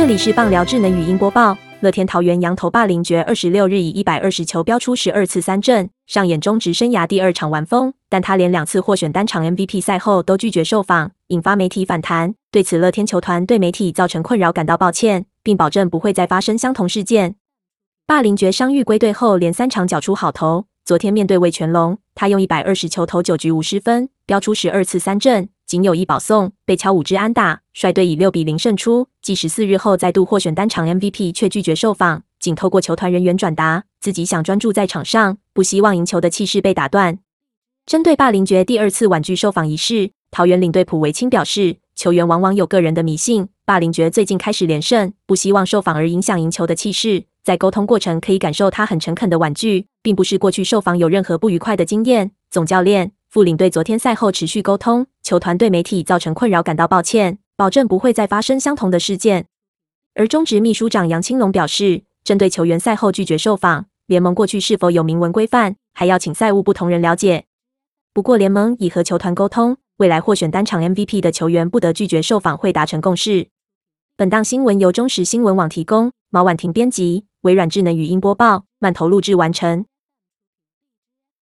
这里是棒聊智能语音播报。乐天桃园羊头霸凌爵二十六日以一百二十球飙出十二次三振，上演中职生涯第二场完封。但他连两次获选单场 MVP 赛后都拒绝受访，引发媒体反弹。对此，乐天球团对媒体造成困扰感到抱歉，并保证不会再发生相同事件。霸凌爵伤愈归队后，连三场缴出好投。昨天面对魏全龙，他用一百二十球投九局五十分，飙出十二次三振，仅有一保送，被敲五支安打，率队以六比零胜出。继十四日后再度获选单场 MVP，却拒绝受访，仅透过球团人员转达，自己想专注在场上，不希望赢球的气势被打断。针对霸凌爵第二次婉拒受访一事，桃园领队普维清表示，球员往往有个人的迷信，霸凌爵最近开始连胜，不希望受访而影响赢球的气势。在沟通过程可以感受他很诚恳的婉拒，并不是过去受访有任何不愉快的经验。总教练、副领队昨天赛后持续沟通，球团对媒体造成困扰感到抱歉，保证不会再发生相同的事件。而中职秘书长杨青龙表示，针对球员赛后拒绝受访，联盟过去是否有明文规范，还要请赛务不同人了解。不过联盟已和球团沟通，未来获选单场 MVP 的球员不得拒绝受访，会达成共识。本档新闻由中时新闻网提供，毛婉婷编辑。微软智能语音播报，慢投录制完成。